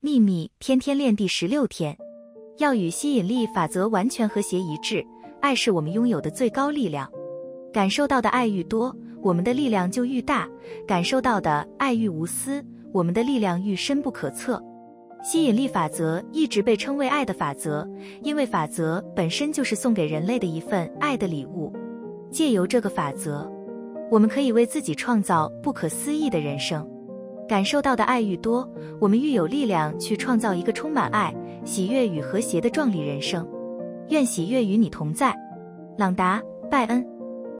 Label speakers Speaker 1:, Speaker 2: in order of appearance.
Speaker 1: 秘密天天练第十六天，要与吸引力法则完全和谐一致。爱是我们拥有的最高力量，感受到的爱愈多，我们的力量就愈大；感受到的爱愈无私，我们的力量愈深不可测。吸引力法则一直被称为爱的法则，因为法则本身就是送给人类的一份爱的礼物。借由这个法则，我们可以为自己创造不可思议的人生。感受到的爱愈多，我们愈有力量去创造一个充满爱、喜悦与和谐的壮丽人生。愿喜悦与你同在，朗达·拜恩。